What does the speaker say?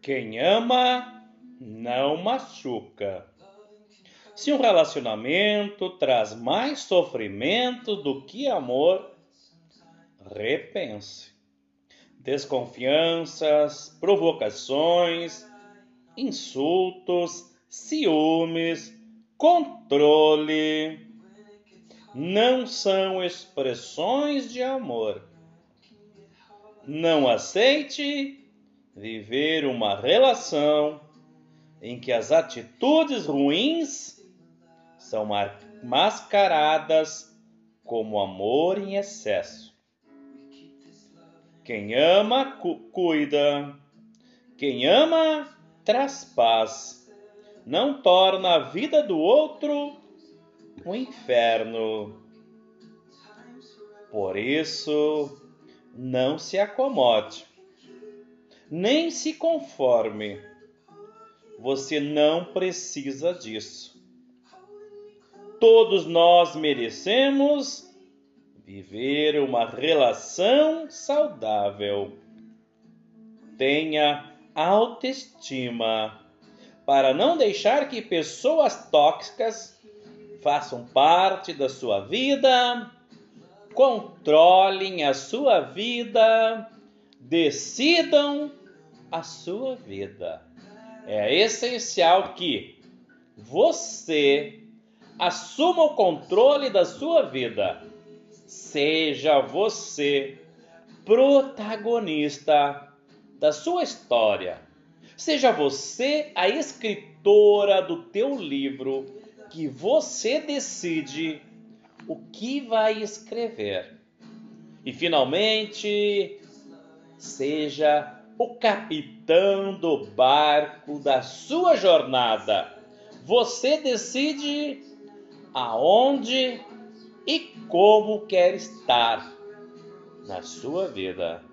Quem ama não machuca. Se um relacionamento traz mais sofrimento do que amor, repense. Desconfianças, provocações, insultos, ciúmes, controle não são expressões de amor. Não aceite viver uma relação em que as atitudes ruins são mascaradas como amor em excesso. Quem ama, cu cuida. Quem ama, traz paz. Não torna a vida do outro um inferno. Por isso, não se acomode, nem se conforme. Você não precisa disso. Todos nós merecemos viver uma relação saudável. Tenha autoestima para não deixar que pessoas tóxicas façam parte da sua vida, controlem a sua vida, decidam a sua vida. É essencial que você assuma o controle da sua vida. Seja você protagonista da sua história. Seja você a escritora do teu livro que você decide o que vai escrever. E finalmente, seja o capitão do barco da sua jornada. Você decide aonde e como quer estar na sua vida.